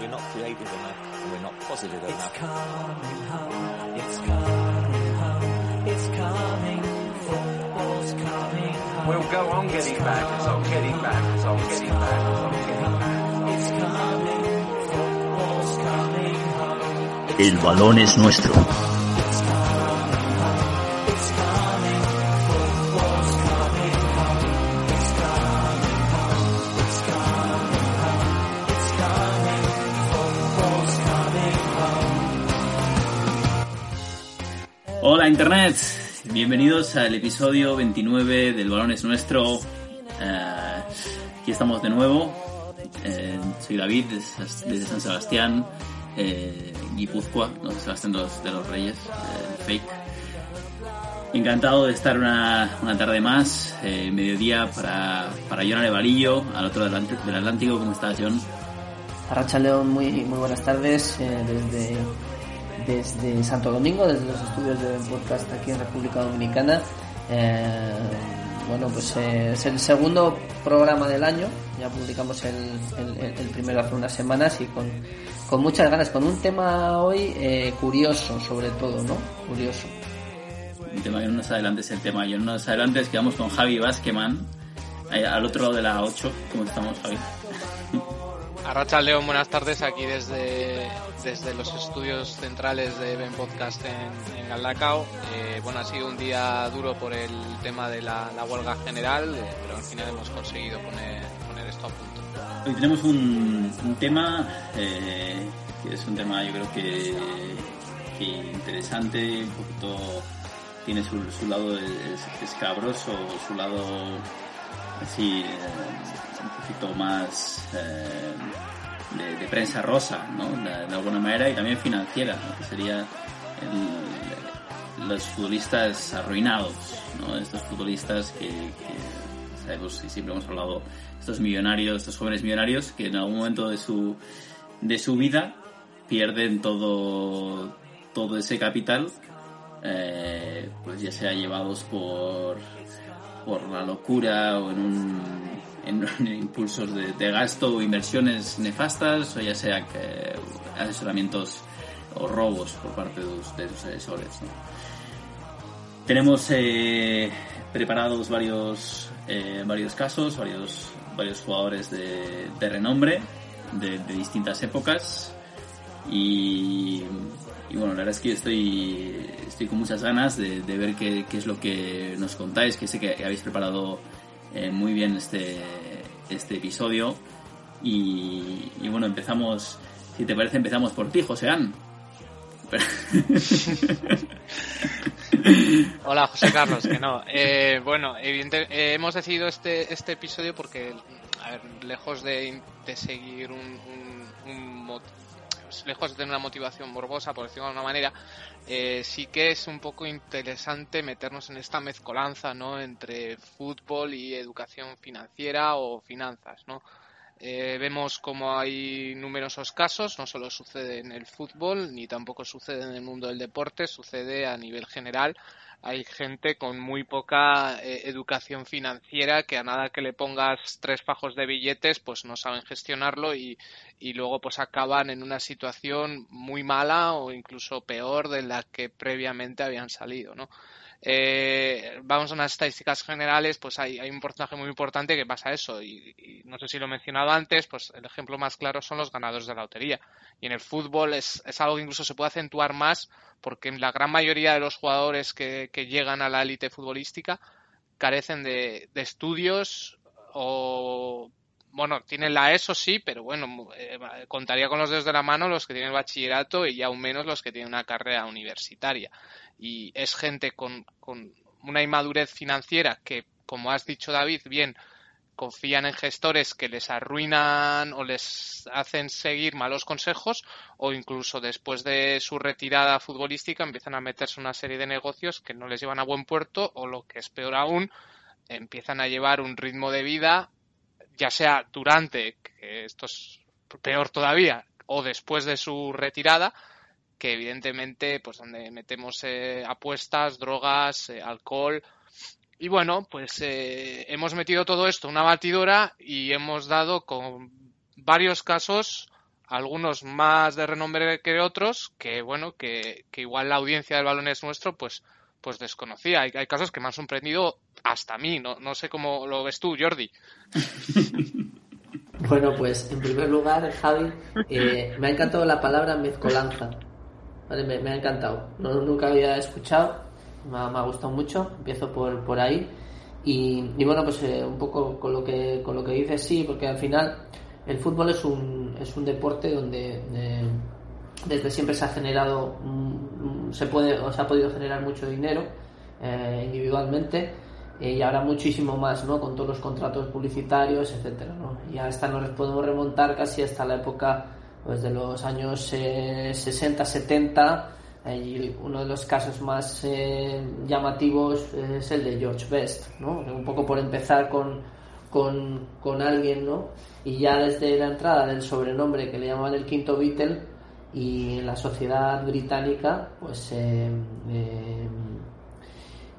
We're not creative enough. We're not positive It's enough. coming home. It's coming home. It's coming. Football's coming home. We'll go on getting back, it's on getting back, it's on getting back, it's on getting back. It's coming. Football's coming home. El balón es nuestro. Hola Internet, bienvenidos al episodio 29 del Balón es Nuestro. Eh, aquí estamos de nuevo. Eh, soy David desde, San Sebastián, eh, Guipúzcoa, no Sebastián de los, de los Reyes, eh, fake. Encantado de estar una, una tarde más, mediodía para, para John Arevalillo, al otro del, del Atlántico. ¿Cómo estás, John? Arracha León, muy, muy buenas tardes desde, desde Santo Domingo, desde los estudios de podcast aquí en República Dominicana. Eh, bueno, pues eh, es el segundo programa del año, ya publicamos el, el- primero hace unas semanas y con, con muchas ganas, con un tema hoy eh, curioso sobre todo, ¿no? Curioso. El tema que no nos adelantes el tema, yo no nos adelantes, quedamos con Javi Vázqueman, ahí al otro lado de la 8. ¿Cómo estamos, Javi? Arracha León, buenas tardes aquí desde, desde los estudios centrales de Ben Podcast en, en Galdacao. Eh, bueno, ha sido un día duro por el tema de la, la huelga general, eh, pero al final hemos conseguido poner, poner esto a punto. Hoy tenemos un, un tema eh, que es un tema yo creo que, que interesante, un poquito tiene su, su lado es- escabroso, su lado así poquito más eh, de, de prensa rosa, ¿no? De, de alguna manera y también financiera, ¿no? que sería el- los futbolistas arruinados, ¿no? Estos futbolistas que, que sabemos y siempre hemos hablado, estos millonarios, estos jóvenes millonarios que en algún momento de su, de su vida pierden todo, todo ese capital, eh, pues ya sea llevados por, por la locura o en, un, en, en impulsos de, de gasto o inversiones nefastas, o ya sea que asesoramientos o robos por parte de, sus- de asesores. ¿no? Tenemos eh, preparados varios, eh, varios casos, varios, varios jugadores de, de renombre de, de distintas épocas y, y bueno, la verdad es que estoy, estoy con muchas ganas de, de ver qué, qué es lo que nos contáis, que sé que habéis preparado eh, muy bien este, este episodio y, y bueno, empezamos, si te parece, empezamos por ti, Joseán. Hola José Carlos, que no. Eh, bueno, evidente, eh, hemos decidido este, este episodio porque, a ver, lejos de, seguir un, un- un lejos de tener una motivación morbosa, por decirlo de alguna manera, eh, sí que es un poco interesante meternos en esta mezcolanza, ¿no? Entre fútbol y educación financiera o finanzas, ¿no? Eh, vemos como hay numerosos casos, no solo sucede en el fútbol, ni tampoco sucede en el mundo del deporte, sucede a nivel general. Hay gente con muy poca eh, educación financiera que a nada que le pongas tres fajos de billetes, pues no saben gestionarlo y, y luego pues acaban en una situación muy mala o incluso peor de la que previamente habían salido, ¿no? Eh, vamos a unas estadísticas generales, pues hay, hay un porcentaje muy importante que pasa eso. Y, no sé si lo he mencionado antes, pues el ejemplo más claro son los ganadores de la lotería. Y en el fútbol es, es algo que incluso se puede acentuar más porque la gran mayoría de los jugadores que, que llegan a la élite futbolística carecen de, de estudios o bueno, tienen la ESO sí, pero bueno, eh, contaría con los dedos de la mano los que tienen bachillerato y aún menos los que tienen una carrera universitaria. Y es gente con, con una inmadurez financiera que, como has dicho David, bien, confían en gestores que les arruinan o les hacen seguir malos consejos o incluso después de su retirada futbolística empiezan a meterse en una serie de negocios que no les llevan a buen puerto o lo que es peor aún, empiezan a llevar un ritmo de vida ya sea durante, que esto es peor todavía, o después de su retirada, que evidentemente, pues donde metemos eh, apuestas, drogas, eh, alcohol, y bueno, pues eh, hemos metido todo esto en una batidora y hemos dado con varios casos, algunos más de renombre que otros, que bueno, que, que igual la audiencia del balón es nuestro, pues, pues desconocía. Hay, hay casos que me han sorprendido hasta mí, no, no sé cómo lo ves tú, Jordi. Bueno, pues en primer lugar, Javi, eh, me ha encantado la palabra mezcolanza. Me, ha encantado. No, nunca había escuchado, me ha, gustado mucho. Empiezo por, por ahí. Y, y bueno, pues eh, un poco con lo que con lo que dices, sí, porque al final el fútbol es un, es un deporte donde eh, desde siempre se ha generado, se puede, o ha podido generar mucho dinero eh, individualmente eh, y ahora muchísimo más, ¿no? Con todos los contratos publicitarios, etcétera, ¿no? Y hasta nos podemos remontar casi hasta la época pues, de los años eh, 60, 70 eh, y uno de los casos más llamativos es el de George Best, ¿no? Un poco por empezar con, con, con alguien, ¿no? Y ya desde la entrada del sobrenombre que le llamaban el quinto Beatle y la sociedad británica, pues eh, eh,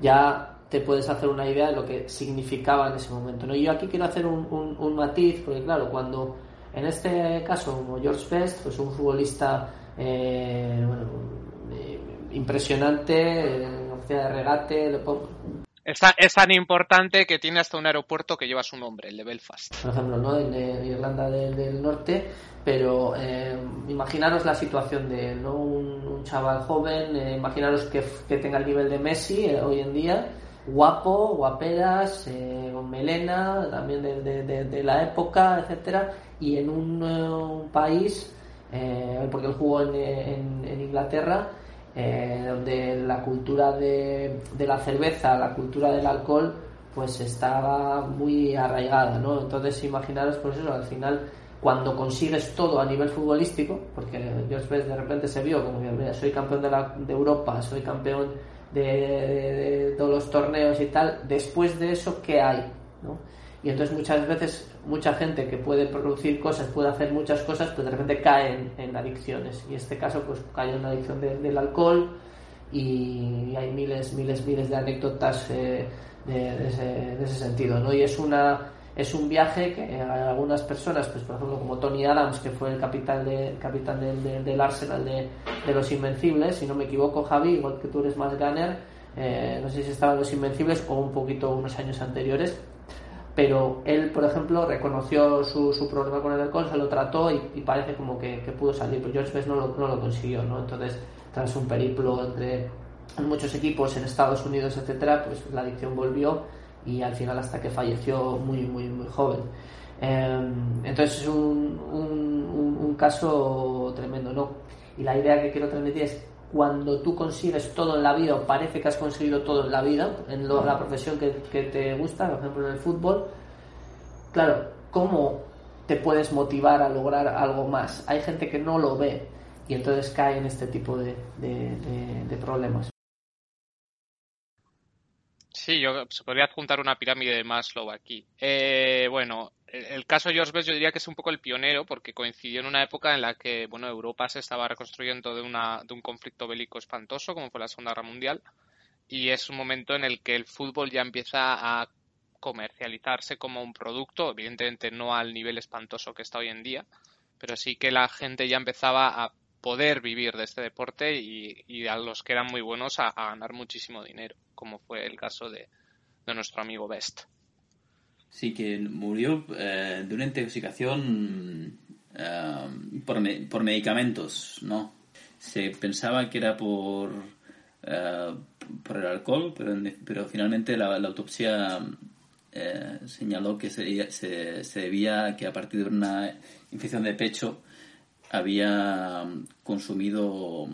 ya te puedes hacer una idea de lo que significaba en ese momento. ¿no? Yo aquí quiero hacer un, un- un matiz, porque claro, cuando en este caso, como George Best, pues un futbolista eh, bueno, eh, impresionante, eh, de regate, Es tan, importante que tiene hasta un aeropuerto que lleva su nombre, el de Belfast. por ejemplo, ¿no? en, eh, Irlanda del, Norte, pero eh, imaginaros la situación de ¿no? un, un chaval joven, eh, imaginaros que, tenga el nivel de Messi eh, hoy en día, guapo, guaperas, eh, con melena, también de, de- de- de la época, etcétera, y en un, eh, un país, porque él jugó en, en- en Inglaterra, eh, donde la cultura de, de la cerveza, la cultura del alcohol, pues estaba muy arraigada, ¿no? Entonces, imaginaros, pues eso, al final, cuando consigues todo a nivel futbolístico, porque George Best de repente se vio como, mira, soy campeón de, la, de Europa, soy campeón de, de- de todos los torneos y tal, después de eso, ¿qué hay? ¿no? Y entonces muchas veces, mucha gente que puede producir cosas, puede hacer muchas cosas, pues de repente cae en, adicciones. Y en este caso, pues cayó en la adicción de- del alcohol, y hay miles, miles, miles de anécdotas eh, de, ese, de ese sentido, ¿no? Y es una es un viaje que a algunas personas, pues por ejemplo como Tony Adams, que fue el capitán de, capitán del, Arsenal de, de los Invencibles, si no me equivoco, Javi, igual que tú eres más gunner, eh, no sé si estaban los Invencibles o un poquito unos años anteriores, pero él, por ejemplo, reconoció su, su problema con el alcohol, se lo trató y, parece como que, que pudo salir, pero George Best no lo, no lo consiguió, ¿no? Entonces, tras un periplo entre muchos equipos en Estados Unidos, etcétera, pues la adicción volvió y al final hasta que falleció muy, muy, muy joven. Eh, entonces es un- un caso tremendo, ¿no? Y la idea que quiero transmitir es cuando tú consigues todo en la vida o parece que has conseguido todo en la vida, en lo- la profesión que, te gusta, por ejemplo en el fútbol, claro, ¿cómo te puedes motivar a lograr algo más? Hay gente que no lo ve y entonces cae en este tipo de problemas. Sí, yo se podría adjuntar una pirámide de Maslow aquí. Eh, bueno, el, el caso George Best yo diría que es un poco el pionero porque coincidió en una época en la que, bueno, Europa se estaba reconstruyendo de una, de un conflicto bélico espantoso como fue la Segunda Guerra Mundial y es un momento en el que el fútbol ya empieza a comercializarse como un producto, evidentemente no al nivel espantoso que está hoy en día, pero sí que la gente ya empezaba a poder vivir de este deporte y, y a los que eran muy buenos a, ganar muchísimo dinero, como fue el caso de, nuestro amigo Best. Sí, que murió eh, de una intoxicación eh, por, me- por medicamentos, ¿no? Se pensaba que era por, eh, por el alcohol, pero, pero finalmente la, la autopsia eh, señaló que se, se, debía que a partir de una infección de pecho había consumido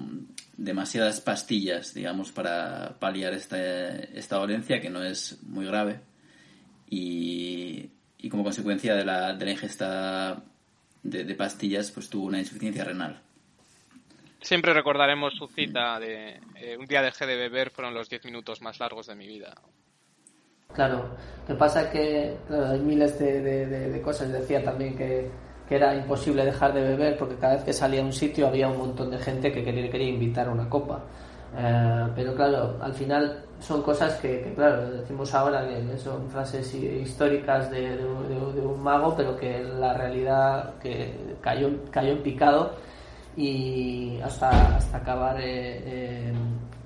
demasiadas pastillas, digamos, para paliar esta, esta dolencia que no es muy grave y, y como consecuencia de la, de la ingesta de, de pastillas pues tuvo una insuficiencia renal. Siempre recordaremos su cita de eh, un día dejé de beber, fueron los 10 minutos más largos de mi vida. Claro, lo que pasa es que claro, hay miles de, de- de- de cosas. Decía también que, que era imposible dejar de beber porque cada vez que salía a un sitio había un montón de gente que quería, quería invitar a una copa. Eh, pero claro, al final son cosas que, claro, decimos ahora que son frases históricas de, un mago, pero que la realidad que cayó, cayó en picado y hasta, hasta acabar, eh,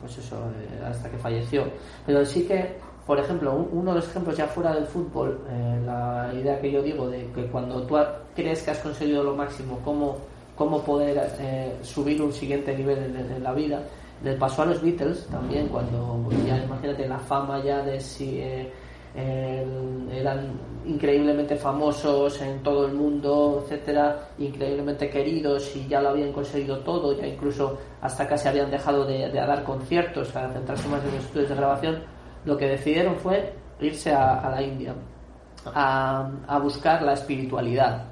pues eso, eh, hasta que falleció. Pero sí que, por ejemplo, un- uno de los ejemplos ya fuera del fútbol, eh, la idea que yo digo de que cuando tú crees que has conseguido lo máximo, cómo, cómo poder eh, subir un siguiente nivel en, la vida, le pasó a los Beatles también, cuando ya imagínate la fama ya de si eh, eran increíblemente famosos en todo el mundo, etcétera, increíblemente queridos y ya lo habían conseguido todo, ya incluso hasta casi habían dejado de, de dar conciertos para centrarse más en los estudios de grabación, lo que decidieron fue irse a, la India a, a buscar la espiritualidad,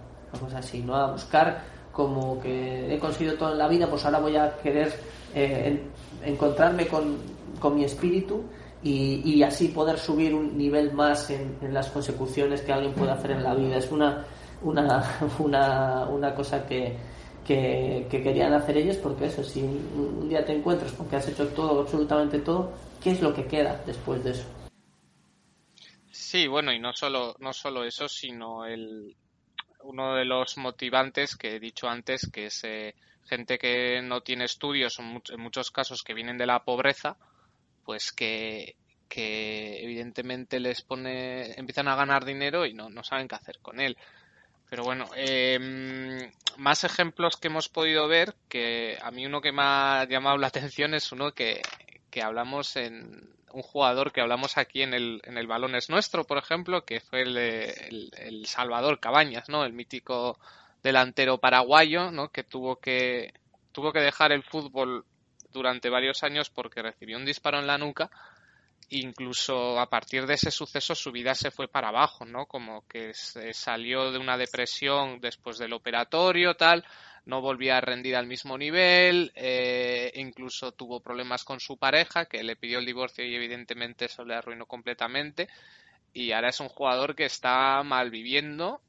una así, ¿no? A buscar como que he conseguido todo en la vida, pues ahora voy a querer eh, en- encontrarme con, con mi espíritu y, y así poder subir un nivel más en, en las consecuciones que alguien puede hacer en la vida. Es una, una, una, una cosa que, que, que querían hacer ellos porque eso, si un día te encuentras con que has hecho todo, absolutamente todo, ¿qué es lo que queda después de eso? Sí, bueno, y no solo, no solo eso, sino el, uno de los motivantes que he dicho antes, que es eh, gente que no tiene estudios, en, much- en muchos casos que vienen de la pobreza, pues que, que evidentemente les pone, empiezan a ganar dinero y no, no saben qué hacer con él. Pero bueno, eh, más ejemplos que hemos podido ver, que a mí uno que me ha llamado la atención es uno que, que hablamos en un jugador que hablamos aquí en el, en el Balón es Nuestro, por ejemplo, que fue el, el Salvador Cabañas, ¿no? El mítico delantero paraguayo, ¿no? Que tuvo que, tuvo que dejar el fútbol durante varios años porque recibió un disparo en la nuca incluso a partir de ese suceso su vida se fue para abajo, ¿no? Como que se salió de una depresión después del operatorio, tal, no volvía a rendir al mismo nivel, eh, incluso tuvo problemas con su pareja, que le pidió el divorcio y evidentemente eso le arruinó completamente, y ahora es un jugador que está mal viviendo,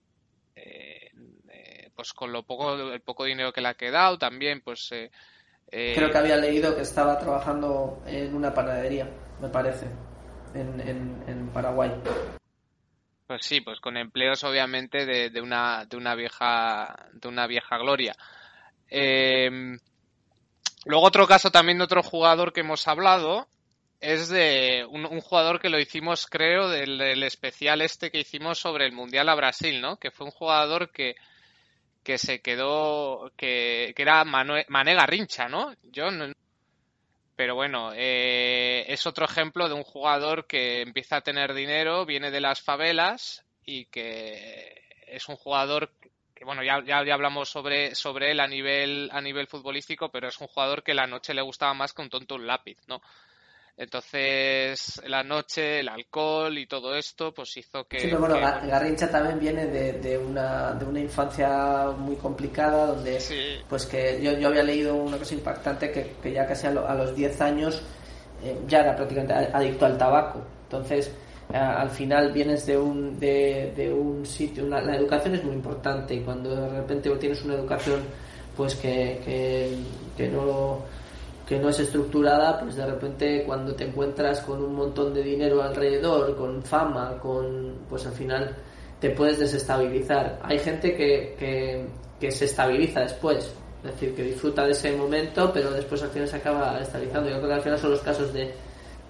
eh, eh, pues con lo poco, el poco dinero que le ha quedado, también, pues... eh, eh, Creo que había leído que estaba trabajando en una panadería, me parece, en, en, en Paraguay. Pues sí, pues con empleos obviamente de, de una de una vieja de una vieja gloria. Eh, luego otro caso también de otro jugador que hemos hablado es de un, jugador que lo hicimos creo del, especial este que hicimos sobre el mundial a Brasil, ¿no? Que fue un jugador que que se quedó que, que era Manue- Mané Garrincha, ¿no? Yo no, pero bueno, eh, es otro ejemplo de un jugador que empieza a tener dinero, viene de las favelas y que es un jugador que, bueno, ya, ya, ya hablamos sobre, sobre él a nivel, a nivel futbolístico, pero es un jugador que la noche le gustaba más que un tonto un lápiz, ¿no? Entonces, la noche, el alcohol y todo esto, pues hizo que... Sí, pero bueno, que, Ga- Garrincha también viene de, de una, de una infancia muy complicada donde Sí. pues que yo, yo había leído una cosa impactante que, que ya casi a, lo- a los 10 años eh, ya era prácticamente adicto al tabaco. Entonces, eh, al final vienes de un, de, de un sitio, una- la educación es muy importante y cuando de repente tienes una educación pues que, que, que no que no es estructurada, pues de repente cuando te encuentras con un montón de dinero alrededor, con fama, con pues al final te puedes desestabilizar. Hay gente que, que, que se estabiliza después, es decir, que disfruta de ese momento, pero después al final se acaba estabilizando. Yo creo que al final son los casos de,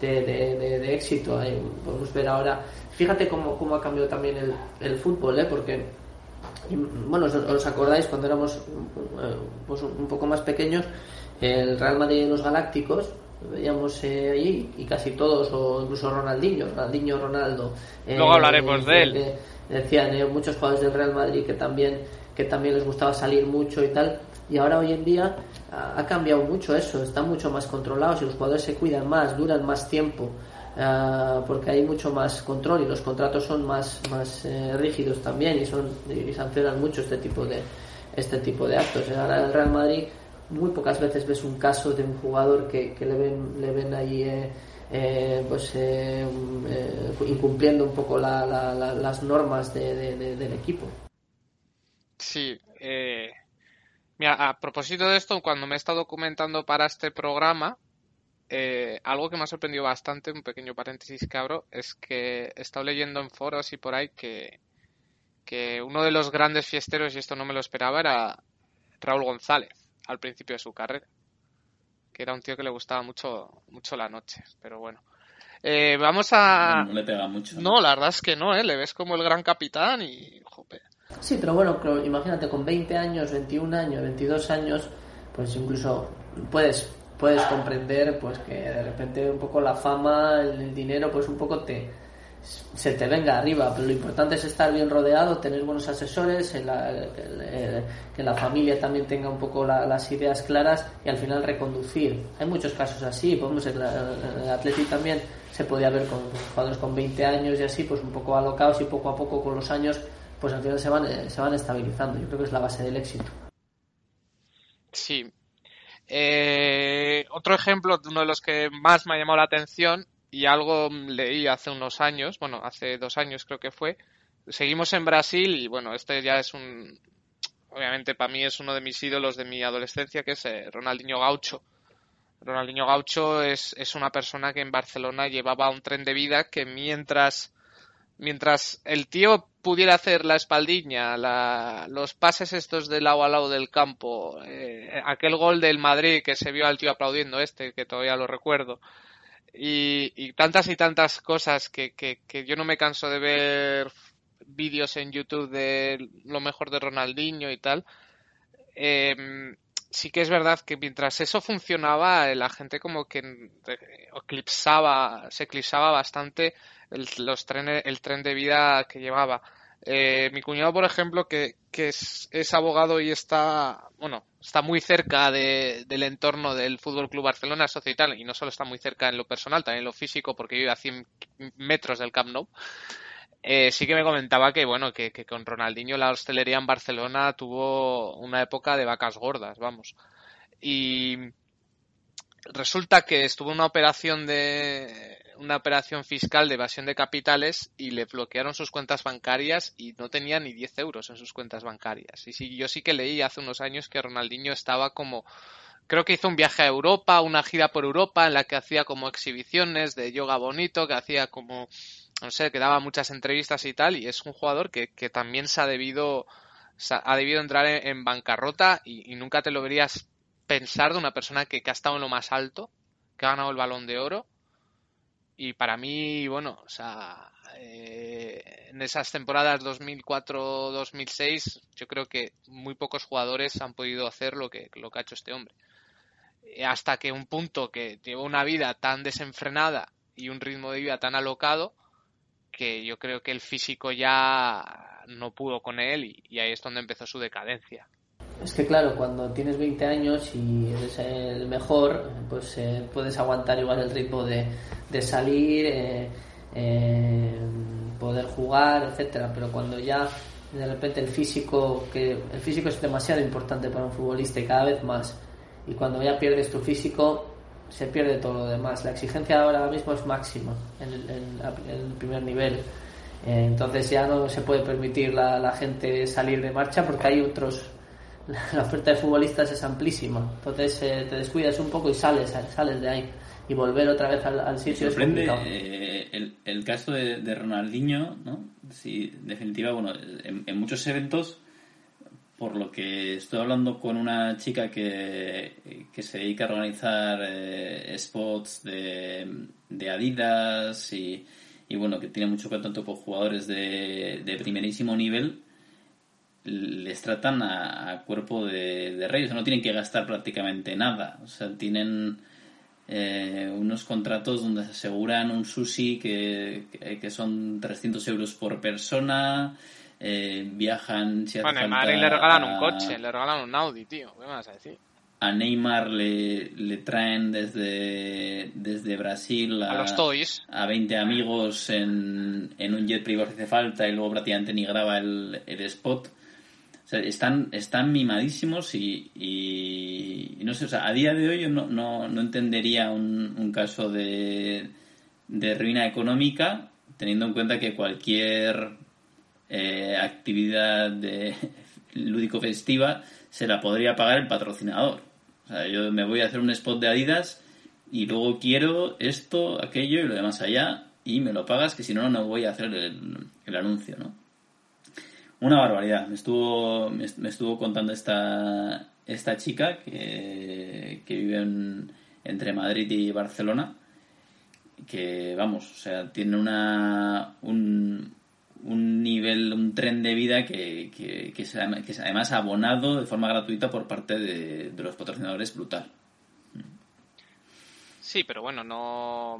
de, de- de- éxito. Ahí podemos ver ahora. Fíjate cómo, cómo ha cambiado también el, el fútbol, ¿eh? porque bueno, os, os acordáis cuando éramos eh, pues, un poco más pequeños, el Real Madrid y los Galácticos, veíamos eh, allí y casi todos, o incluso Ronaldinho, Ronaldinho, Ronaldo. eh, Luego hablaremos de él. decían eh, muchos jugadores del Real Madrid que también que también les gustaba salir mucho y tal y ahora hoy en día ha, ha cambiado mucho eso están mucho más controlados y los jugadores se cuidan más duran más tiempo ah, porque hay mucho más control y los contratos son más más eh, rígidos también y son y sancionan mucho este tipo de este tipo de actos ahora el Real Madrid muy pocas veces ves un caso de un jugador que, que le ven le ven ahí eh, eh, pues eh, eh, incumpliendo un poco la- la- la- las normas de- de- del equipo. Sí, eh, mira, a propósito de esto, cuando me he estado documentando para este programa, eh, algo que me ha sorprendido bastante, un pequeño paréntesis que abro, es que he estado leyendo en foros y por ahí que, que uno de los grandes fiesteros, y esto no me lo esperaba, era Raúl González, al principio de su carrera. Que era un tío que le gustaba mucho, mucho la noche, pero bueno. Eh, vamos a... No le pega mucho. No, la verdad es que no, ¿eh? Le ves como el gran capitán y... Jope. Sí, pero bueno, imagínate, con 20 años, 21 años, 22 años, pues incluso puedes puedes comprender pues que de repente un poco la fama, el, el dinero, pues un poco te se te venga arriba, pero lo importante es estar bien rodeado, tener buenos asesores, el- que la familia también tenga un poco la- las ideas claras y al final reconducir. Hay muchos casos así, podemos el, el Atleti también se podía ver con jugadores con 20 años y así, pues un poco alocados y poco a poco con los años, pues al final se van, eh, se van estabilizando. Yo creo que es la base del éxito. Sí. Eh, otro ejemplo, uno de los que más me ha llamado la atención y algo leí hace unos años, bueno, hace dos años creo que fue. Seguimos en Brasil y bueno, este ya es un, obviamente para mí es uno de mis ídolos de mi adolescencia, que es eh, Ronaldinho Gaucho. Ronaldinho Gaucho es, es una persona que en Barcelona llevaba un tren de vida que mientras mientras el tío pudiera hacer la espaldiña, la- los pases estos de lado a lado del campo, eh, aquel gol del Madrid que se vio al tío aplaudiendo este, que todavía lo recuerdo, y, y tantas y tantas cosas que, que, que yo no me canso de ver vídeos en YouTube de lo mejor de Ronaldinho y tal. Eh, sí que es verdad que mientras eso funcionaba, eh, la gente como que eh, eclipsaba, se eclipsaba bastante los trenes, el tren de vida que llevaba. Eh, mi cuñado, por ejemplo, que, es, abogado y está, bueno, está muy cerca de- del entorno del Fútbol Club Barcelona, socio y no solo está muy cerca en lo personal, también en lo físico, porque vive a 100 metros del Camp Nou. Eh, sí que me comentaba que, bueno, que con Ronaldinho la hostelería en Barcelona tuvo una época de vacas gordas, vamos. Y resulta que estuvo una operación de una operación fiscal de evasión de capitales y le bloquearon sus cuentas bancarias y no tenía ni 10 euros en sus cuentas bancarias. Y sí, yo sí que leí hace unos años que Ronaldinho estaba como creo que hizo un viaje a Europa, una gira por Europa en la que hacía como exhibiciones de yoga bonito, que hacía como no sé, que daba muchas entrevistas y tal, y es un jugador que, que también se ha debido, ha debido entrar en, bancarrota y nunca te lo verías pensar de una persona que, que ha estado en lo más alto, que ha ganado el balón de oro. Y para mí, bueno, o sea, eh, en esas temporadas 2004-2006, yo creo que muy pocos jugadores han podido hacer lo que, lo que ha hecho este hombre. Eh, Hasta que un punto que lleva una vida tan desenfrenada y un ritmo de vida tan alocado, que yo creo que el físico ya no pudo con él y, y ahí es donde empezó su decadencia. Es que claro, cuando tienes 20 años y eres el mejor, pues eh, puedes aguantar igual el ritmo de, de salir, eh, eh, poder jugar, etcétera. Pero cuando ya de repente el físico, que el físico es demasiado importante para un futbolista y cada vez más. Y cuando ya pierdes tu físico, se pierde todo lo demás. La exigencia ahora mismo es máxima en el, en el primer nivel. Entonces ya no se puede permitir la, la gente salir de marcha porque hay otros la oferta de futbolistas es amplísima. Entonces eh, te descuidas un poco y sales, sales de ahí. Y volver otra vez al, sitio es sorprende eh, el, el caso de, de Ronaldinho, ¿no? Sí, en definitiva, bueno, en, en muchos eventos, por lo que estoy hablando con una chica que, que se dedica a organizar eh, spots de, de Adidas y, y, bueno, que tiene mucho contacto con jugadores de, de primerísimo nivel, les tratan a, a cuerpo de, de rey, o sea, no tienen que gastar prácticamente nada, o sea, tienen eh, unos contratos donde se aseguran un sushi que, que, que son 300 euros por persona, eh, viajan si Bueno, a le regalan un a- coche, le regalan un Audi, tío. ¿Qué me vas a decir? a Neymar le, le traen desde, desde Brasil A los Toys. a 20 amigos en, en un jet privado si hace falta y luego prácticamente ni graba el, el spot. Están, están mimadísimos y no sé, o sea, a día de hoy yo no, no, no entendería un, un caso de, de ruina económica teniendo en cuenta que cualquier eh, actividad de lúdico festiva se la podría pagar el patrocinador. O sea, yo me voy a hacer un spot de Adidas y luego quiero esto, aquello y lo demás allá y me lo pagas que si no, no voy a hacer el, el anuncio, ¿no? Una barbaridad. Me estuvo, me, estuvo contando esta, esta chica que, que vive en- entre Madrid y Barcelona que vamos, o sea, tiene una un, un nivel, un tren de vida que, que, que es además abonado de forma gratuita por parte de, de los patrocinadores brutal. Sí, pero bueno, no.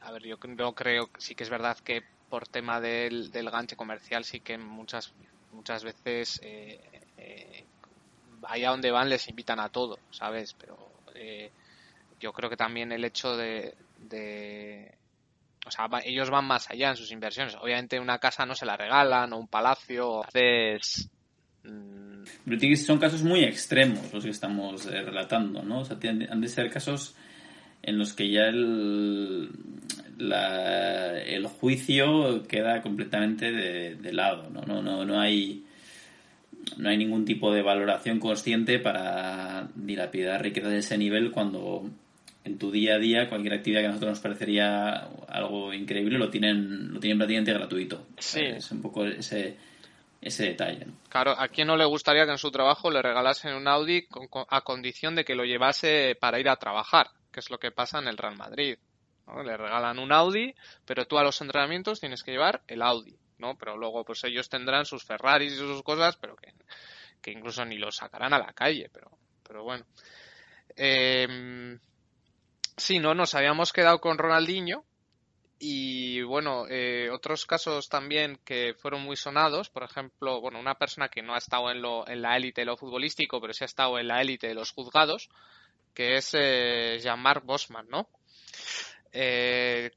A ver, yo no creo. Sí que es verdad que por tema del, del ganche comercial, sí que muchas muchas veces eh, eh, allá donde van les invitan a todo, ¿sabes? Pero eh, yo creo que también el hecho de, o sea, ellos van más allá en sus inversiones. Obviamente una casa no se la regalan o un palacio. Entonces, mm, Pero son casos muy extremos los que estamos eh, relatando, ¿no? O sea, han de ser casos en los que ya el, la- el juicio queda completamente de, de lado, ¿no? No, no, no hay no hay ningún tipo de valoración consciente para dilapidar riqueza de ese nivel cuando en tu día a día cualquier actividad que a nosotros nos parecería algo increíble lo tienen lo tienen prácticamente gratuito. Sí. Es un poco ese ese detalle. ¿no? Claro, ¿a quién no le gustaría que en su trabajo le regalasen un Audi con- con- a condición de que lo llevase para ir a trabajar? Que es lo que pasa en el Real Madrid. Le regalan un Audi, pero tú a los entrenamientos tienes que llevar el Audi, ¿no? Pero luego pues ellos tendrán sus Ferraris y sus cosas, pero que, que incluso ni los sacarán a la calle, pero, pero bueno. Eh, sí, ¿no? Nos habíamos quedado con Ronaldinho, y bueno, eh, otros casos también que fueron muy sonados, por ejemplo, bueno, una persona que no ha estado en, lo, en la élite de lo futbolístico, pero sí ha estado en la élite de los juzgados, que es eh, Jean-Marc Bosman, ¿no? Eh,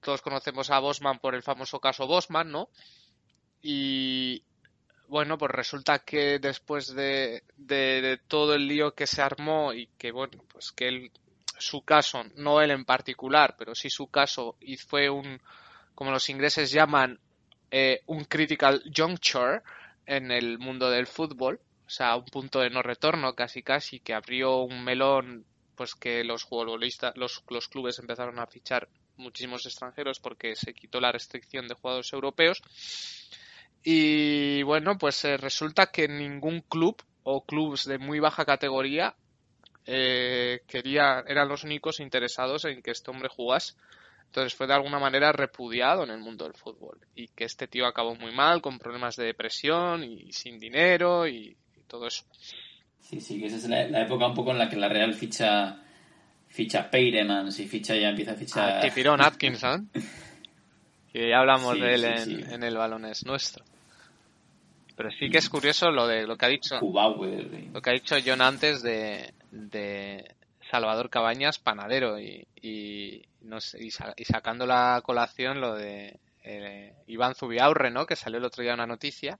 todos conocemos a Bosman por el famoso caso Bosman, ¿no? Y bueno, pues resulta que después de, de- de todo el lío que se armó y que, bueno, pues que él su caso, no él en particular, pero sí su caso, y fue un, como los ingleses llaman, eh, un critical juncture en el mundo del fútbol, o sea, un punto de no retorno casi casi, que abrió un melón, pues que los futbolistas, los, los clubes empezaron a fichar muchísimos extranjeros porque se quitó la restricción de jugadores europeos. Y bueno, pues eh, resulta que ningún club o clubes de muy baja categoría eh, quería, eran los únicos interesados en que este hombre jugase. Entonces fue de alguna manera repudiado en el mundo del fútbol. Y que este tío acabó muy mal, con problemas de depresión y sin dinero y, y todo eso. Sí, sí, que esa es la, la época un poco en la que la Real ficha ficha Peiremans y ficha ya empieza a fichar Ah, Tipirón Atkinson, que ya hablamos Sí, de él sí, en, sí. en el balón es nuestro. Pero sí que es curioso lo de lo que ha dicho. Lo que ha dicho John antes de, de Salvador Cabañas, panadero, y, y, no sé, y, sa- y sacando la colación lo de eh, Iván Zubiaurre, ¿no? Que salió el otro día una noticia,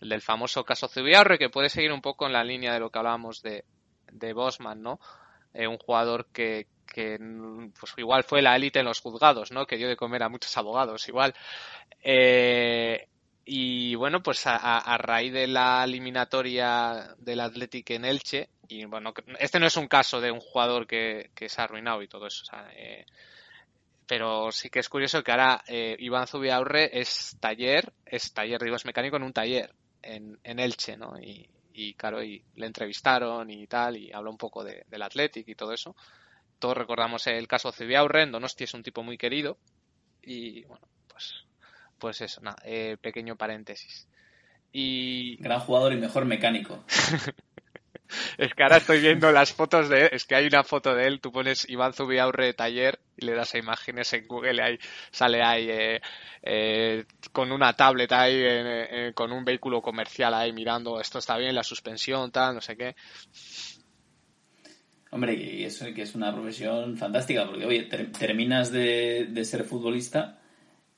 el del famoso caso Zubiaurre, que puede seguir un poco en la línea de lo que hablábamos de, Bosman, ¿no? Eh, un jugador que, pues igual fue la élite en los juzgados, ¿no? Que dio de comer a muchos abogados, igual. Eh, y bueno, pues a, raíz de la eliminatoria del Athletic en Elche, y bueno, este no es un caso de un jugador que, que se ha arruinado y todo eso, o sea, eh, pero sí que es curioso que ahora eh, Iván Zubiaurre es taller, es taller, digo, es mecánico en un taller en, en Elche, ¿no? Y, y claro, y le entrevistaron y tal, y habló un poco de- del Athletic y todo eso. Todos recordamos el caso Zubiaurre, en Donosti es un tipo muy querido, y bueno, pues, pues eso, nada, eh, pequeño paréntesis. Y gran jugador y mejor mecánico. es que ahora estoy viendo las fotos de él, es que hay una foto de él, tú pones Iván Zubiaurre taller y le das a imágenes en Google, ahí sale ahí eh, eh, con una tablet ahí, eh, eh, con un vehículo comercial ahí mirando, esto está bien, la suspensión, tal, no sé qué. Hombre, que es, que es una profesión fantástica, porque oye, ter- terminas de, ser futbolista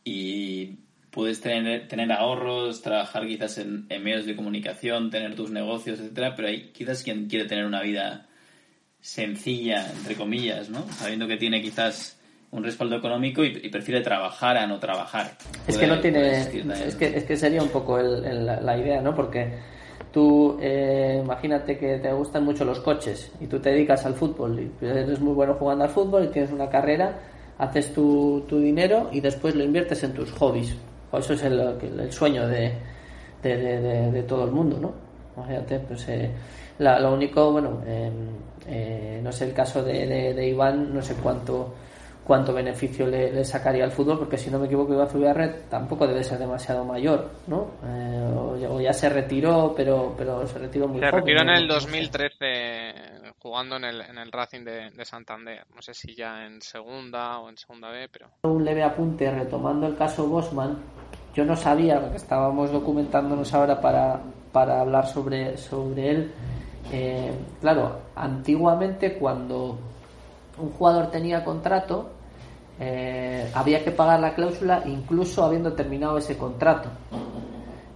y puedes tener, tener ahorros, trabajar quizás en, en medios de comunicación, tener tus negocios, etcétera, pero hay quizás quien quiere tener una vida sencilla, entre comillas, ¿no? Sabiendo que tiene quizás un respaldo económico y, y prefiere trabajar a no trabajar. Es que no tiene. Es que, es que sería un poco el- el- la, la idea, ¿no? Porque tú eh, imagínate que te gustan mucho los coches y tú te dedicas al fútbol y eres muy bueno jugando al fútbol y tienes una carrera, haces tu, tu dinero y después lo inviertes en tus hobbies. Eso es el, el sueño de, de, de- de todo el mundo, ¿no? Imagínate, pues eh, la- lo único, bueno, eh, eh, no sé el caso de, de- de Iván, no sé cuánto cuánto beneficio le, le sacaría al fútbol, porque si no me equivoco Iván Zubiarret tampoco debe ser demasiado mayor, ¿no? Eh, o, ya, o ya se retiró, pero pero se retiró muy Se retiró en el No sé. 2013 jugando en el, en el Racing de, de Santander. No sé si ya en segunda o en segunda B, pero... un leve apunte retomando el caso Bosman. Yo no sabía, porque estábamos documentándonos ahora para, para hablar sobre, sobre él. Eh, claro, antiguamente cuando un jugador tenía contrato, eh, había que pagar la cláusula incluso habiendo terminado ese contrato.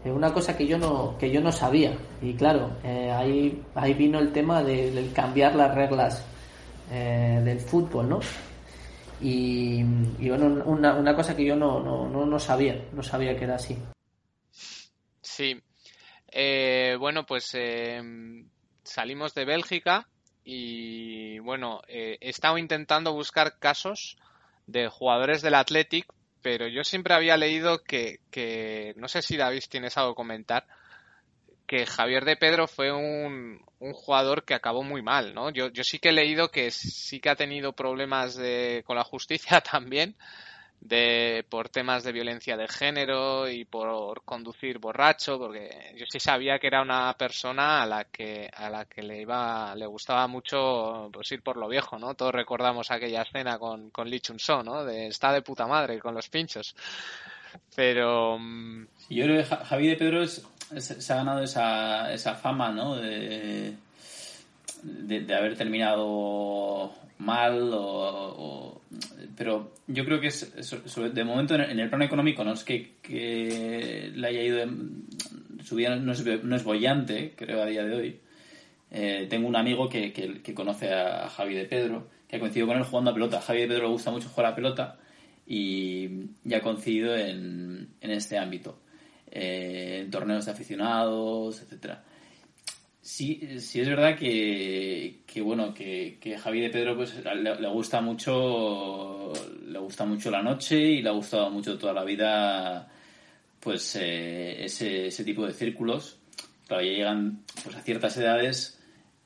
Eh, una cosa que yo no que yo no sabía y claro ahí ahí vino el tema de- cambiar las reglas del fútbol no y, y bueno una, una cosa que yo no, no, no, no sabía no sabía que era así Sí. Eh, bueno, pues eh, salimos de Bélgica y bueno, eh, he estado intentando buscar casos de jugadores del Athletic, pero yo siempre había leído que, que no sé si David tienes algo que comentar, que Javier de Pedro fue un, un jugador que acabó muy mal, ¿no? Yo, yo sí que he leído que sí que ha tenido problemas de, con la justicia también, de por temas de violencia de género y por conducir borracho, porque yo sí sabía que era una persona a la que a la que le iba le gustaba mucho pues ir por lo viejo, ¿no? Todos recordamos aquella escena con con Lee Chun So, ¿no? De está de puta madre con los pinchos. Pero mm, Yo creo que Ja- Javi de Pedro es- se ha ganado esa, esa fama, ¿no? De, de, haber terminado mal, o, pero yo creo que es, de momento en el, plano económico no es que, que le haya ido, su vida no es, no es bollante, creo, a día de hoy. Eh, tengo un amigo que, que- conoce a Javi de Pedro, que ha coincidido con él jugando a pelota. Javi de Pedro le gusta mucho jugar a pelota y, y ha coincidido en, en este ámbito, eh, en torneos de aficionados, etcétera. Sí, sí es verdad que, que bueno, que, que de Pedro pues le, le gusta mucho le gusta mucho la noche y le ha gustado mucho toda la vida pues eh, ese, ese tipo de círculos. Claro, ya llegan pues a ciertas edades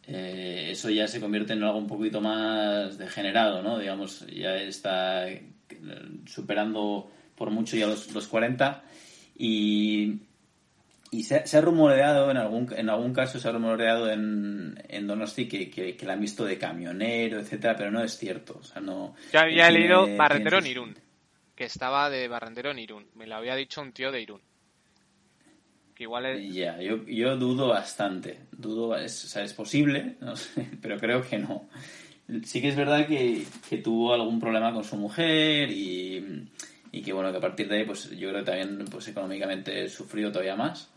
eh, eso ya se convierte en algo un poquito más degenerado, ¿no? Digamos, ya está superando por mucho ya los, los 40 y, y se, ha- se ha rumoreado, en algún, en algún caso se ha rumoreado en, en Donosti que, que, que la han visto de camionero, etcétera, pero no es cierto. O sea, no, yo había leído Barrendero en Irún, que estaba de Barrendero en Irún. Me lo había dicho un tío de Irún. Que igual es... Ya, yo, yo dudo bastante. Dudo, es, o sea, es posible, no sé, pero creo que no. Sí que es verdad que, que tuvo algún problema con su mujer y, y que bueno, que a partir de ahí, pues yo creo que también pues económicamente sufrió todavía más.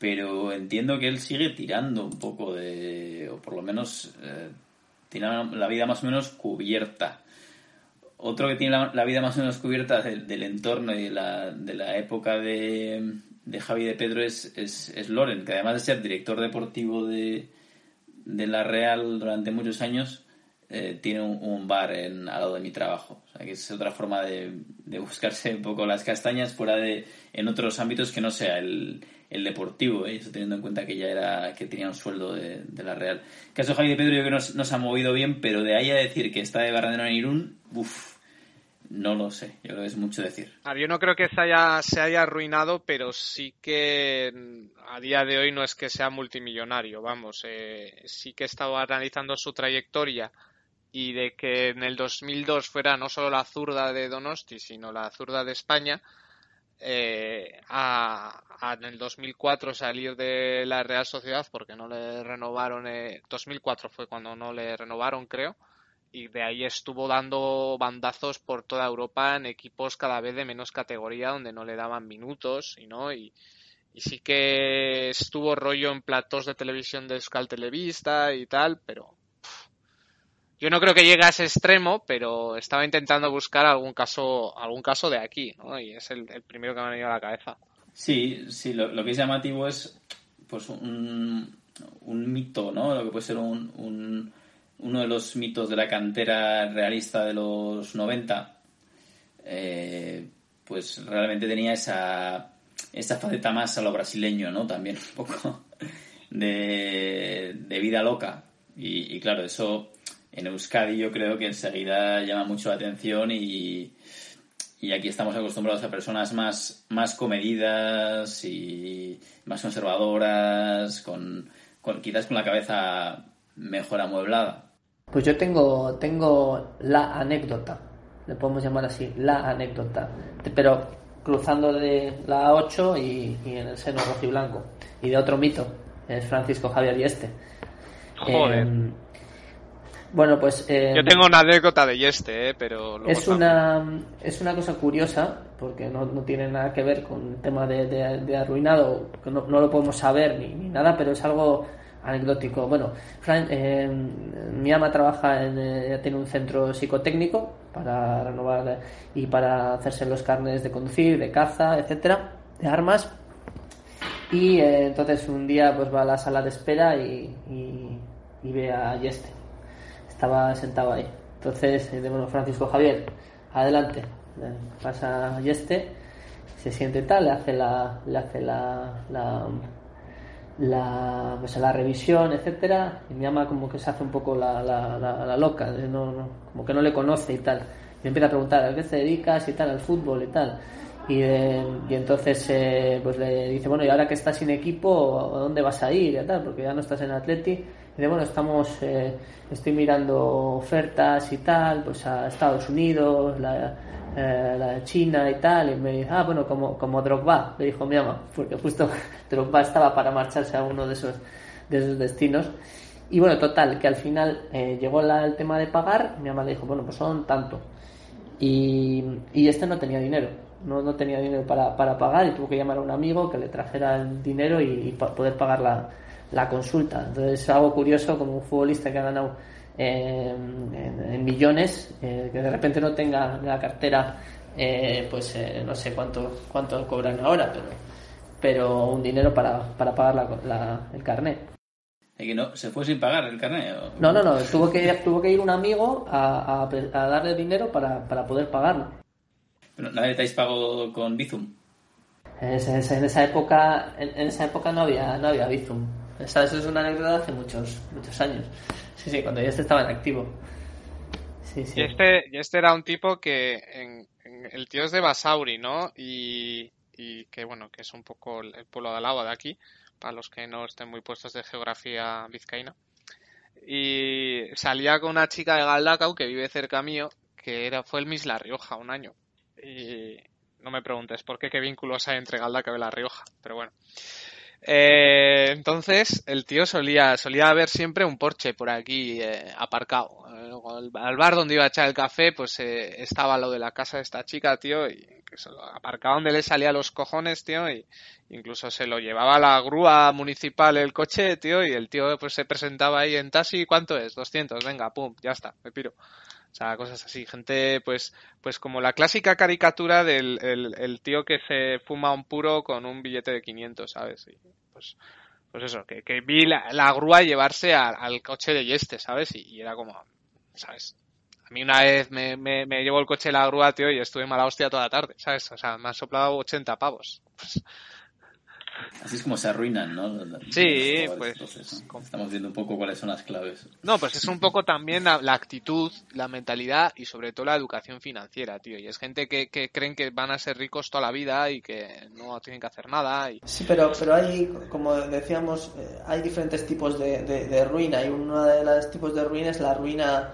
Pero entiendo que él sigue tirando un poco de, o por lo menos eh, tiene la vida más o menos cubierta. Otro que tiene la, la vida más o menos cubierta del, entorno y de la, de la época de, de Javi de Pedro es, es, es Loren, que además de ser director deportivo de, de la Real durante muchos años, eh, tiene un, un bar en, al lado de mi trabajo. O sea, que es otra forma de buscarse un poco las castañas fuera de en otros ámbitos que no sea el, el deportivo, ¿eh? eso teniendo en cuenta que ya era que tenía un sueldo de, la Real. Caso Javi de Pedro yo creo que no, se- no se ha movido bien, pero de ahí a decir que está de Barrendero en Irún, uff, no lo sé, yo creo que es mucho decir. A ver, yo no creo que se haya, se haya arruinado, pero sí que a día de hoy no es que sea multimillonario, vamos. eh, sí que he estado analizando su trayectoria y de que en el 2002 fuera no solo la zurda de Donosti, sino la zurda de España, eh, a, en el 2004 salir de la Real Sociedad porque no le renovaron, eh, 2004 fue cuando no le renovaron, creo y de ahí estuvo dando bandazos por toda Europa en equipos cada vez de menos categoría donde no le daban minutos y no y, sí que estuvo rollo en platos de televisión de Euskal Televista y tal pero yo no creo que llegue a ese extremo pero estaba intentando buscar algún caso algún caso de aquí ¿no? y es el, primero que me ha venido a la cabeza Sí, sí, lo, lo que es llamativo es pues un, un mito, ¿no? Lo que puede ser un, un- uno de los mitos de la cantera realista de los 90, eh, pues realmente tenía esa, esa faceta más a lo brasileño, ¿no? También un poco de, de vida loca. Y, y claro, eso en Euskadi yo creo que enseguida llama mucho la atención y, y aquí estamos acostumbrados a personas más, más comedidas y más conservadoras, con, con quizás con la cabeza mejor amueblada. Pues yo tengo, tengo la anécdota, le podemos llamar así, la anécdota, pero cruzando de la 8 y, y en el seno rojo y blanco. Y de otro mito, es Francisco Javier Dieste. Joder. Eh, bueno, pues... eh, Yo tengo una anécdota de Yeste, eh, pero... luego es una, es una cosa curiosa, porque no, no tiene nada que ver con el tema de, de- de arruinado, que no, no lo podemos saber ni, ni nada, pero es algo anecdótico. Bueno, Fran- eh, mi ama trabaja en, eh, tiene un centro psicotécnico para renovar y para hacerse los carnes de conducir, de caza, etcétera, de armas. Y eh, entonces un día pues va a la sala de espera y, y, y ve a Yeste. Estaba sentado ahí. Entonces, eh, bueno, Francisco Javier, adelante. Eh, Pasa a Yeste, se siente tal, le hace la, le hace la, la, la, pues, la revisión, etcétera, y mi ama como que se hace un poco la, la, la- la loca, eh, no, no- como que no le conoce y tal. Me empieza a preguntar, ¿a qué te dedicas y tal? Al fútbol y tal. Y, eh, y entonces eh, pues le dice, bueno, y ahora que estás sin equipo, ¿a dónde vas a ir? Y tal, porque ya no estás en Atleti. Dice, bueno, estamos, eh, estoy mirando ofertas y tal, pues a Estados Unidos, la, eh, de China y tal. Y me dice, ah, bueno, como, como Drogba, le dijo mi ama, porque justo Drogba estaba para marcharse a uno de esos, de esos destinos. Y bueno, total, que al final eh, llegó la- el tema de pagar, mi mamá le dijo, bueno, pues son tanto. Y, y este no tenía dinero, no, no tenía dinero para, para pagar y tuvo que llamar a un amigo que le trajera el dinero y, y poder pagar la, la consulta. Entonces, algo curioso como un futbolista que ha ganado eh, en, en millones, eh, que de repente no tenga en la cartera, eh, pues eh, no sé cuánto, cuánto cobran ahora, pero, pero un dinero para, para pagar la, la- el carnet. Y que no, se fue sin pagar el carnet. ¿o? No, no, no, tuvo que, tuvo que ir un amigo a, a- a darle dinero para, para poder pagarlo. Pero nadie te pagado con Bizum. Esa- en esa época, en, en esa época no había, no había Bizum. Eso es una anécdota de hace muchos, muchos años. Sí, sí, cuando ya este estaba en activo. Sí, sí. Y este, y este era un tipo que en- el tío es de Basauri, ¿no? Y, y que bueno, que es un poco el, pueblo de al lado de aquí, para los que no estén muy puestos de geografía vizcaína. Y salía con una chica de Galdacao que vive cerca mío, que era, fue el Miss La Rioja un año. Y no me preguntes por qué, qué vínculos hay entre Galdacao y La Rioja, pero bueno. Eh, entonces, el tío solía, solía haber siempre un Porsche por aquí eh, aparcado. Eh, al, bar donde iba a echar el café, pues eh, estaba lo de la casa de esta chica, tío, y que se lo aparcaba donde le salía los cojones, tío, y incluso se lo llevaba a la grúa municipal el coche, tío, y el tío pues se presentaba ahí en taxi, ¿cuánto es? 200, venga, pum, ya está, me piro. O sea, cosas así. Gente, pues, pues como la clásica caricatura del el, el tío que se fuma un puro con un billete de 500, ¿sabes? Y, pues, pues eso, que, que vi la, la grúa llevarse al coche de Yeste, ¿sabes? Y, y era como, ¿sabes? A mí una vez me, me, me llevó el coche de la grúa, tío, y estuve mala hostia toda la tarde, ¿sabes? O sea, me han soplado 80 pavos. Pues, Así es como se arruinan, ¿no? Los Sí, pues, entonces, ¿no? Estamos viendo un poco cuáles son las claves. No, pues es un poco también la, la actitud, la mentalidad y sobre todo la educación financiera, tío. Y es gente que, que creen que van a ser ricos toda la vida y que no tienen que hacer nada. Y... Sí, pero, pero hay, como decíamos, eh, hay diferentes tipos de, de- de ruina y uno de los tipos de ruina es la ruina,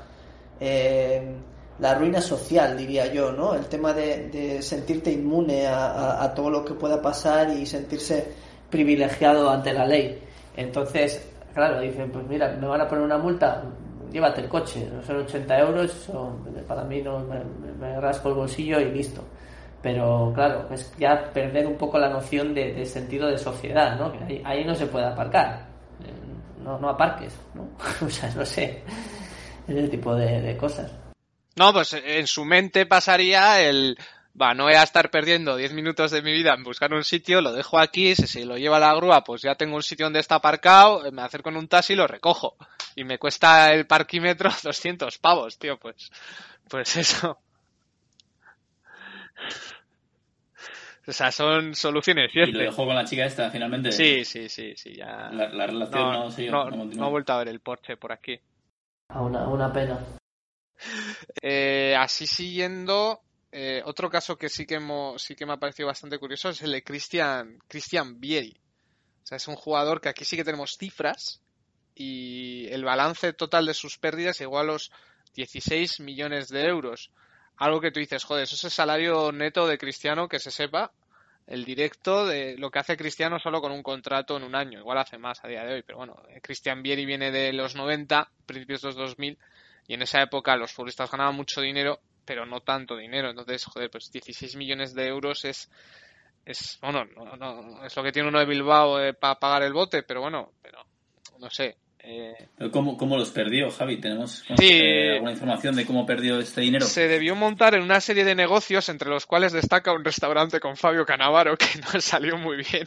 eh, la ruina social, diría yo, ¿no? El tema de, de sentirte inmune a, todo lo que pueda pasar y sentirse privilegiado ante la ley. Entonces, claro, dicen, pues mira, me van a poner una multa, llévate el coche, no son 80 euros, son- para mí no me, rasco el bolsillo y listo pero claro, es ya perder un poco la noción de, sentido de sociedad, ¿no? Que ahí, ahí no se puede aparcar, Eh, no, no aparques, ¿no? o sea, no sé, ese tipo de cosas. No, pues en su mente pasaría el va, no voy a estar perdiendo 10 minutos de mi vida en buscar un sitio, lo dejo aquí, si se lo lleva la grúa, pues ya tengo un sitio donde está aparcado, me acerco en un taxi y lo recojo. Y me cuesta el parquímetro 200 pavos, tío, pues, pues eso. O sea, son soluciones Y lo dejó con la chica esta, finalmente. Sí, sí, sí, sí, ya. La, la relación no, no, no, no he vuelto a ver el Porsche por aquí. A una, una pena. Eh, así siguiendo, eh, otro caso que sí que, hemos, sí que me ha parecido bastante curioso es el de Christian, Christian Vieri. O sea, es un jugador que aquí sí que tenemos cifras y el balance total de sus pérdidas llegó a los 16 millones de euros. Algo que tú dices, joder, eso es el salario neto de Cristiano que se sepa, el directo de lo que hace Cristiano solo con un contrato en un año. Igual hace más a día de hoy, pero bueno, eh, Christian Vieri viene de los 90, principios de los 2000, y en esa época los futbolistas ganaban mucho dinero, pero no tanto dinero. Entonces, joder, pues 16 millones de euros es, es bueno, no, no, es lo que tiene uno de Bilbao para pagar el bote, pero bueno, pero no sé. eh, ¿Cómo, ¿Cómo los perdió, Javi? ¿Tenemos Sí. eh, alguna información de cómo perdió este dinero? se debió montar en una serie de negocios entre los cuales destaca un restaurante con Fabio Canavaro que no salió muy bien.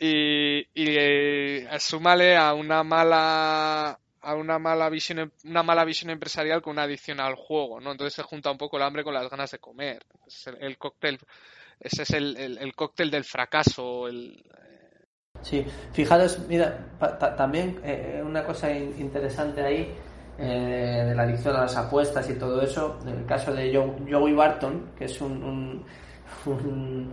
Y, y eh, súmale a una mala a una mala visión una mala visión empresarial con una adicción al juego, ¿no? Entonces se junta un poco el hambre con las ganas de comer. Es el, el cóctel ese es el, el- el cóctel del fracaso, el, Sí, fijaros, mira, también eh, una cosa in- interesante ahí eh, de la adicción a las apuestas y todo eso, en el caso de Joe- Joey Barton, que es un, un, un,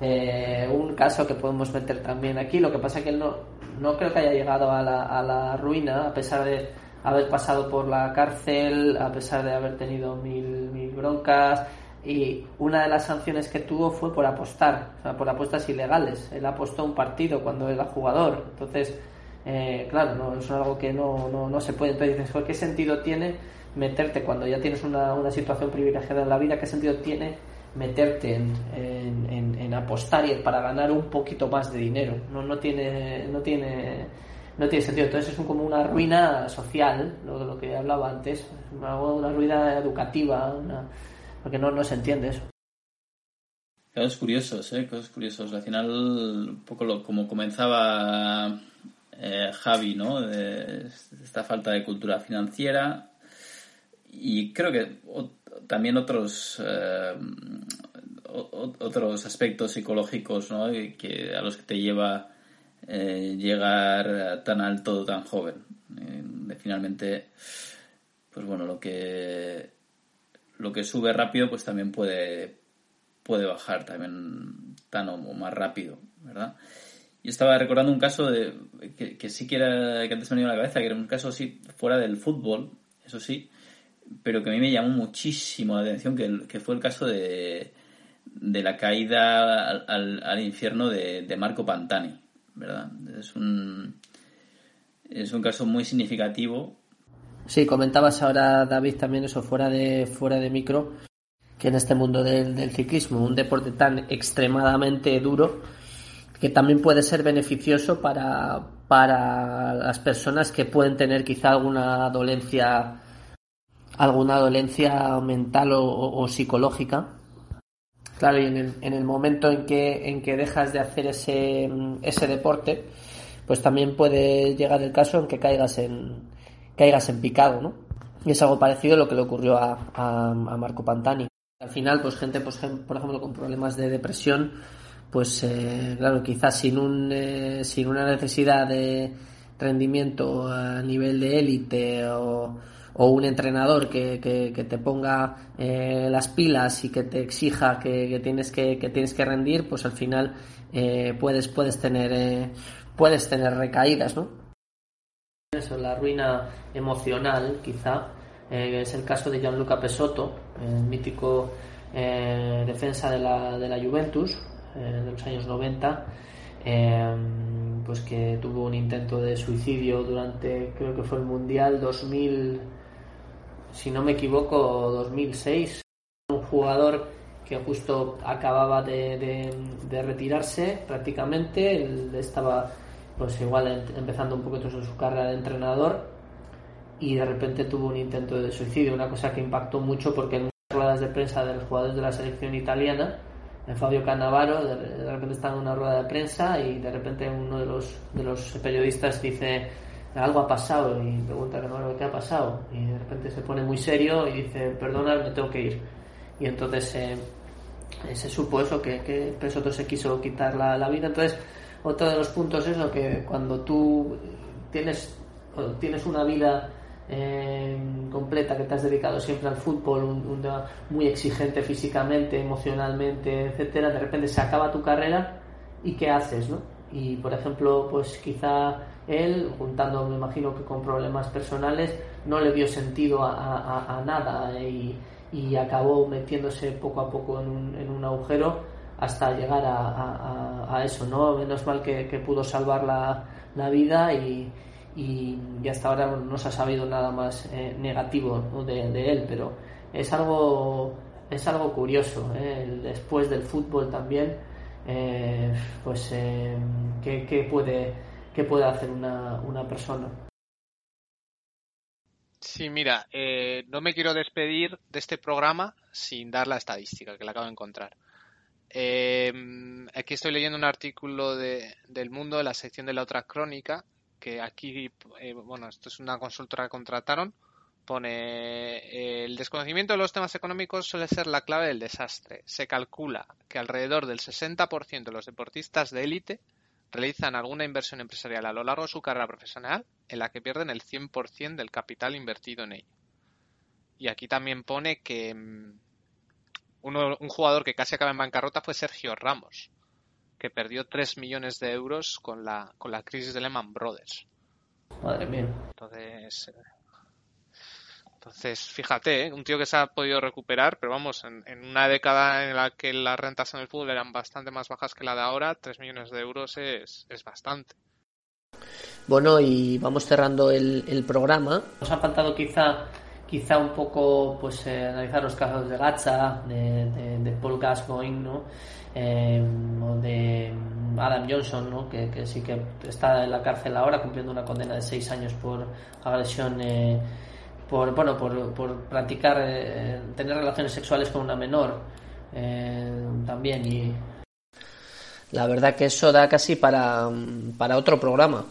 eh, un caso que podemos meter también aquí, lo que pasa que él no, no creo que haya llegado a la, a la ruina, a pesar de haber pasado por la cárcel, a pesar de haber tenido mil, mil broncas, y una de las sanciones que tuvo fue por apostar, o sea, por apuestas ilegales. Él apostó un partido cuando era jugador. Entonces, eh, claro, no, es algo que no, no, no se puede. Entonces dices, "Joder, ¿qué sentido tiene meterte cuando ya tienes una, una situación privilegiada en la vida? ¿Qué sentido tiene meterte en, en, en- en apostar y para ganar un poquito más de dinero? No, no tiene... No tiene no tiene sentido. Entonces es como una ruina social, lo lo que hablaba antes, una, ruina educativa, porque no, no se entiende eso. Casos curiosos, ¿eh? Casos curiosos. Al final, un poco lo, como comenzaba eh, Javi, ¿no? De esta falta de cultura financiera y creo que también otros eh, otros aspectos psicológicos, ¿no? Que a los que te lleva eh, llegar tan alto tan joven. Eh, finalmente, pues bueno, lo que lo que sube rápido, pues también puede puede bajar también tan o más rápido, ¿verdad? Yo estaba recordando un caso de que, sí que era que antes me venido a la cabeza, que era un caso así fuera del fútbol, eso sí, pero que a mí me llamó muchísimo la atención, que, fue el caso de, de la caída al, al- al infierno de, de Marco Pantani, ¿verdad? Es un, es un caso muy significativo Sí, comentabas ahora, David, también eso fuera de, fuera de micro, que en este mundo del, del ciclismo, un deporte tan extremadamente duro, que también puede ser beneficioso para, para las personas que pueden tener quizá alguna dolencia, alguna dolencia mental o, o- o psicológica. Claro, y en el, en el momento en que, en que dejas de hacer ese, ese deporte, pues también puede llegar el caso en que caigas en, caigas en picado, ¿no? Y es algo parecido a lo que le ocurrió a, a, Marco Pantani. Al final, pues gente, pues, por ejemplo, con problemas de depresión, pues eh, claro, quizás sin, un, eh, sin una necesidad de rendimiento a nivel de élite o, o un entrenador que, que, te ponga eh, las pilas y que te exija que, tienes que, tienes que rendir, pues al final eh, puedes, puedes tener eh, puedes tener recaídas, ¿no? Eso, la ruina emocional, quizá, eh, es el caso de Gianluca Pesotto, el mítico eh, defensa de la, de la Juventus de los años 90, eh, pues que tuvo un intento de suicidio durante, creo que fue el Mundial 2000, si no me equivoco, 2006. Un jugador que justo acababa de, retirarse prácticamente, estaba pues igual em- empezando un poquito su carrera de entrenador y de repente tuvo un intento de suicidio, una cosa que impactó mucho porque en muchas ruedas de prensa de los jugadores de la selección italiana, Fabio Cannavaro, de, repente está en una rueda de prensa y de repente uno de los, de los periodistas dice algo ha pasado y pregunta Cannavaro qué ha pasado y de repente se pone muy serio y dice perdona me tengo que ir y entonces eh, se supo eso que, que Pesotto se quiso quitar la, la vida. Entonces otro de los puntos es lo que cuando tú tienes tienes una vida eh, completa que te has dedicado siempre al fútbol, un- muy exigente físicamente, emocionalmente, etcétera, de repente se acaba tu carrera y qué haces, ¿no? Y por ejemplo, pues quizá él, juntando, me imagino que con problemas personales, no le dio sentido a, nada eh, y, acabó metiéndose poco a poco en un, agujero hasta llegar a, eso, ¿no? Menos mal que, que pudo salvar la, vida y, y, hasta ahora no se ha sabido nada más eh, negativo de, él, pero es algo es algo curioso, ¿eh? Después del fútbol también, eh, pues eh, ¿qué, qué puede qué puede hacer una, una persona. Sí, mira, eh, no me quiero despedir de este programa sin dar la estadística que la acabo de encontrar. Eh, aquí estoy leyendo un artículo de, del Mundo de la sección de la otra crónica, que aquí, eh, bueno, esto es una consultora que contrataron, pone eh, el desconocimiento de los temas económicos suele ser la clave del desastre. Se calcula que alrededor del 60% de los deportistas de élite realizan alguna inversión empresarial a lo largo de su carrera profesional en la que pierden el 100% del capital invertido en ello. Y aquí también pone que mm, uno, un jugador que casi acaba en bancarrota fue Sergio Ramos, que perdió 3 millones de euros con la, con la crisis de Lehman Brothers. Madre mía. Entonces, eh, entonces fíjate, ¿eh? un tío que se ha podido recuperar, pero vamos, en, una década en la que las rentas en el fútbol eran bastante más bajas que la de ahora, 3 millones de euros es, es bastante. Bueno, y vamos cerrando el, el programa. Nos ha faltado quizá quizá un poco pues eh, analizar los casos de Gacha, de, de, Paul Gascoigne. Eh, o de Adam Johnson, ¿no? Que, sí que está en la cárcel ahora cumpliendo una condena de seis años por agresión, por bueno, por, por practicar, eh, tener relaciones sexuales con una menor eh, también y la verdad que eso da casi para, para otro programa.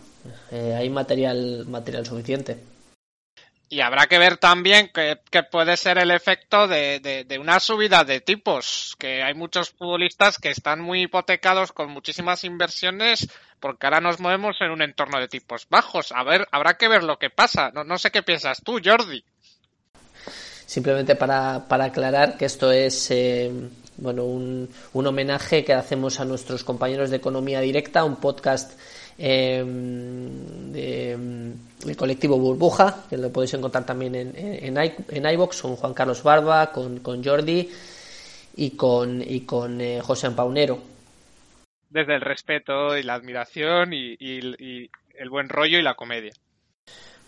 Eh, hay material, material suficiente. Y habrá que ver también que, que puede ser el efecto de, de, de, una subida de tipos, que hay muchos futbolistas que están muy hipotecados con muchísimas inversiones porque ahora nos movemos en un entorno de tipos bajos. A ver, habrá que ver lo que pasa. No, no sé qué piensas tú, Jordi. Simplemente para, para aclarar que esto es eh, bueno un, un homenaje que hacemos a nuestros compañeros de Economía Directa, un podcast de, del colectivo Burbuja, que lo podéis encontrar también en, en, en iVox, con Juan Carlos Barba, con, con Jordi y con, y con eh, José Paunero. Desde el respeto y la admiración y, y, y, el buen rollo y la comedia.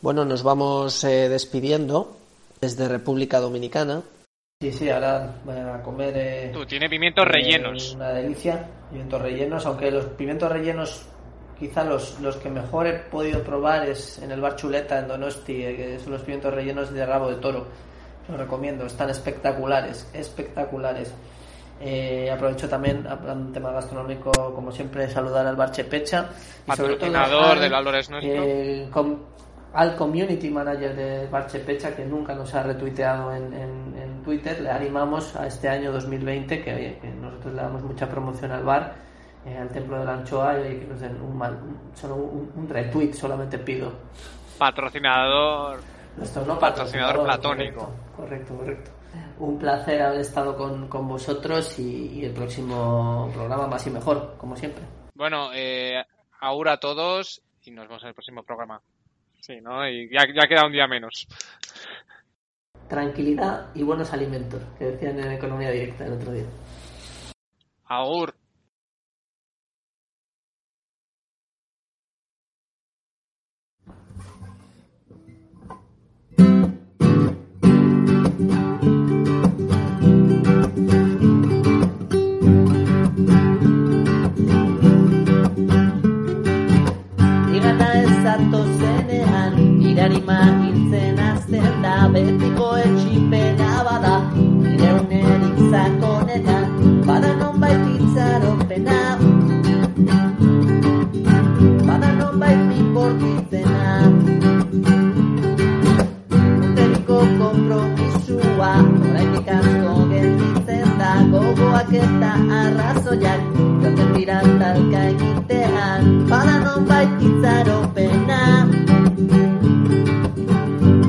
Bueno, nos vamos eh, despidiendo desde República Dominicana. Sí, sí, ahora voy a comer. Eh, Tú, tiene pimientos rellenos. Una delicia, pimientos rellenos, aunque los pimientos rellenos quizá los, los que mejor he podido probar es en el bar Chuleta en Donosti, que son los pimientos rellenos de rabo de toro. Los recomiendo, están espectaculares, espectaculares. Eh, aprovecho también, hablando de tema gastronómico, como siempre, saludar al bar Chepecha. Y sobre todo al, del Valores Nuestro. Eh, com, al community manager de bar Chepecha, que nunca nos ha retuiteado en, en, en, Twitter. Le animamos a este año 2020, que, que nosotros le damos mucha promoción al bar eh, al templo de la anchoa y que nos den un, mal, un, solo un, un, retweet solamente pido patrocinador Nuestro, no patrocinador, patrocinador platónico correcto, correcto, correcto un placer haber estado con, con vosotros y, y, el próximo programa más y mejor como siempre. Bueno eh, ahora a todos y nos vemos en el próximo programa. Sí no y ya, ya queda un día menos. Tranquilidad y buenos alimentos que decían en economía directa el otro día. Agur. anima nintzen azten da betiko etxipena bada. Nire unerik zakonena bada non baititzaro pena bada non baitik bortitzena unteriko kompromisua horrekik asko gelditzen da. Gogoak eta arrazoiak jaten dira talka egitean. Bada non baititzaro pena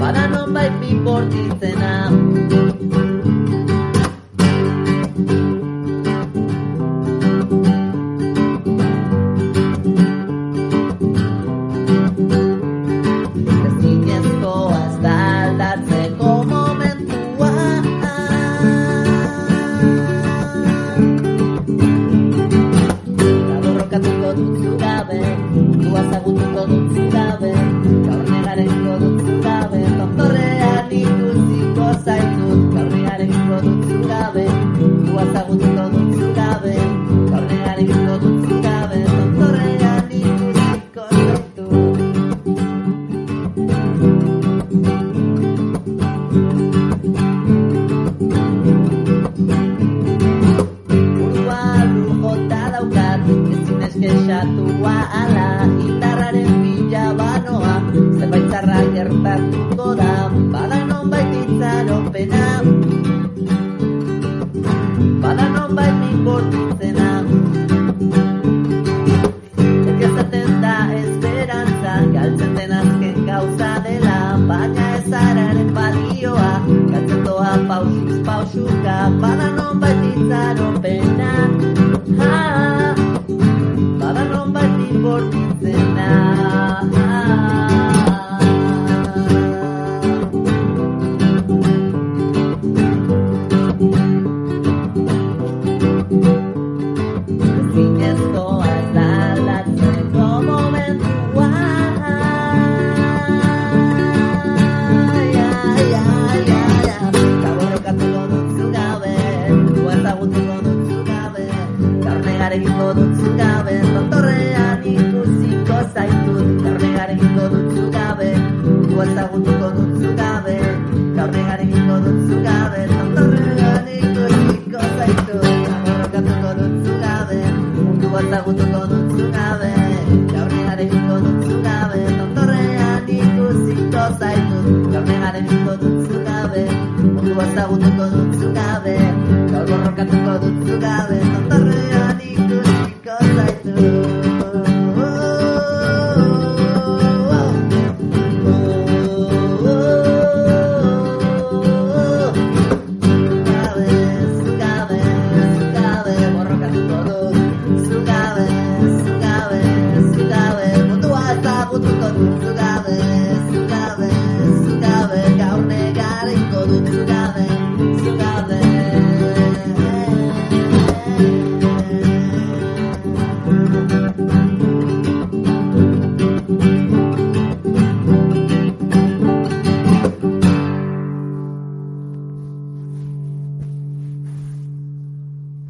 Bada non bai pipor ditzena